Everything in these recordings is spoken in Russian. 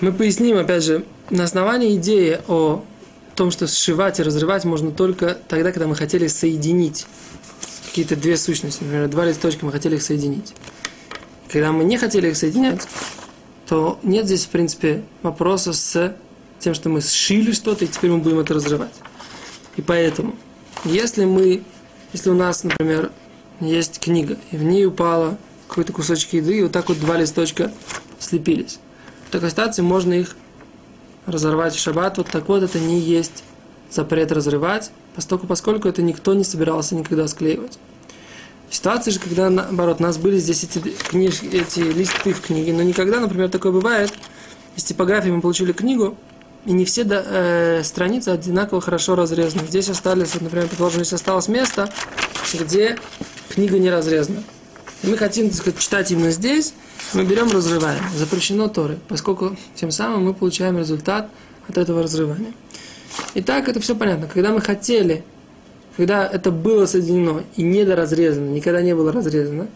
мы поясним, опять же, на основании идеи о том, что сшивать и разрывать можно только тогда, когда мы хотели соединить какие-то две сущности, например, два листочка, мы хотели их соединить. Когда мы не хотели их соединять, то нет здесь, в принципе, вопроса с тем, что мы сшили что-то, и теперь мы будем это разрывать. И поэтому, если мы, если у нас, например, есть книга, и в ней упало какой-то кусочек еды, и вот так вот два листочка слепились. В такой ситуации можно их разорвать в шаббат. Вот так вот это не есть запрет разрывать, поскольку, поскольку это никто не собирался никогда склеивать. В ситуации же, когда, наоборот, у нас были здесь эти, книж, эти листы в книге, но никогда, например, такое бывает, из типографии мы получили книгу, и не все э, страницы одинаково хорошо разрезаны. Здесь остались, вот, например, предположим, здесь осталось место, где книга не разрезана. И мы хотим, так сказать, читать именно здесь, мы берем, разрываем. Запрещено Торы, поскольку тем самым мы получаем результат от этого разрывания. Итак, это все понятно. Когда мы хотели, когда это было соединено и недоразрезано, никогда не было разрезано,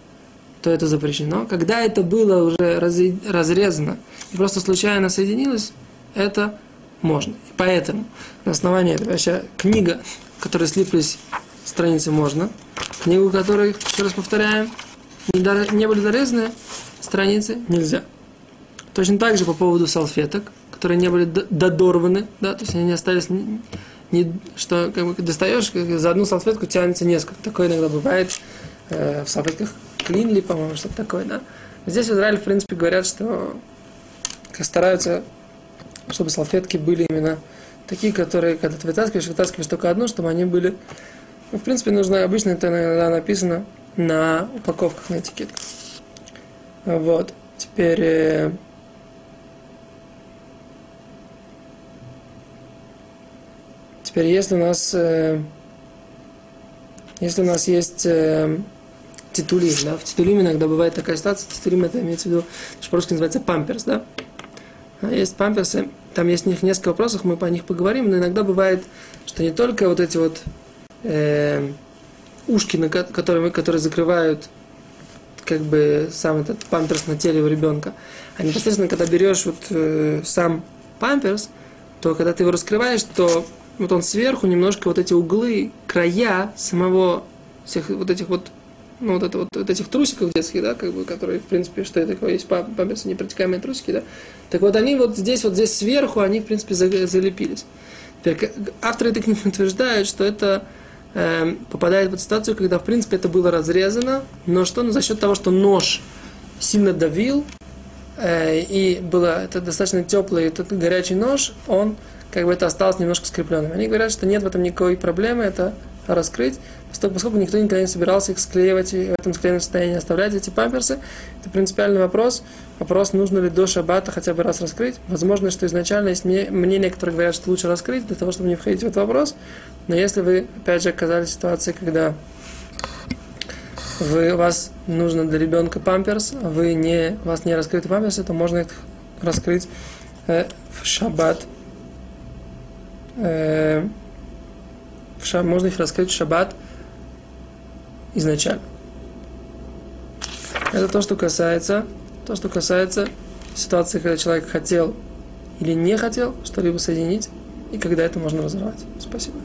то это запрещено. Когда это было уже разрезано и просто случайно соединилось, это можно. И поэтому на основании этого вообще книга, которой слиплись страницы, можно. Книгу, которой, еще раз повторяем, не, были дорезаны, страницы нельзя. Точно так же по поводу салфеток, которые не были додорваны, да, то есть они не остались, не, что как бы достаешь, как за одну салфетку тянется несколько. Такое иногда бывает э, в салфетках клинли, по-моему, что-то такое, да. Здесь в Израиле, в принципе, говорят, что стараются, чтобы салфетки были именно такие, которые, когда ты вытаскиваешь, вытаскиваешь только одну, чтобы они были... Ну, в принципе, нужно, обычно это иногда написано на упаковках, на этикетках. Вот. Теперь... Э, теперь, если у нас... Э, если у нас есть э, титулим, да, в титулиме иногда бывает такая ситуация, титулим это имеется в виду, что по-русски называется памперс, да. А есть памперсы, там есть них несколько вопросов, мы по них поговорим, но иногда бывает, что не только вот эти вот э, ушки, на которые, которые закрывают как бы сам этот памперс на теле у ребенка. А непосредственно, когда берешь вот э, сам памперс, то когда ты его раскрываешь, то вот он сверху немножко вот эти углы, края самого всех вот этих вот ну, вот, это, вот, вот этих трусиков детских, да, как бы, которые, в принципе, что это такое, есть памперсы, непротекаемые трусики, да, так вот они вот здесь, вот здесь сверху, они, в принципе, залепились. Теперь, авторы этой книги утверждают, что это э, попадает в ситуацию, когда, в принципе, это было разрезано, но что? Ну, за счет того, что нож сильно давил, э, и было это достаточно теплый этот горячий нож, он как бы это осталось немножко скрепленным. Они говорят, что нет в этом никакой проблемы, это раскрыть, поскольку, никто никогда не собирался их склеивать и в этом склеенном состоянии оставлять эти памперсы. Это принципиальный вопрос. Вопрос, нужно ли до шаббата хотя бы раз раскрыть. Возможно, что изначально есть мнение, которые говорят, что лучше раскрыть, для того, чтобы не входить в этот вопрос. Но если вы, опять же, оказались в ситуации, когда вы, у вас нужно для ребенка памперс, а вы не, у вас не раскрыты памперсы, то можно их раскрыть э, в шаббат. Э, в шаб, можно их раскрыть в шаббат изначально. Это то, что касается, то, что касается ситуации, когда человек хотел или не хотел что-либо соединить, и когда это можно разорвать. Спасибо.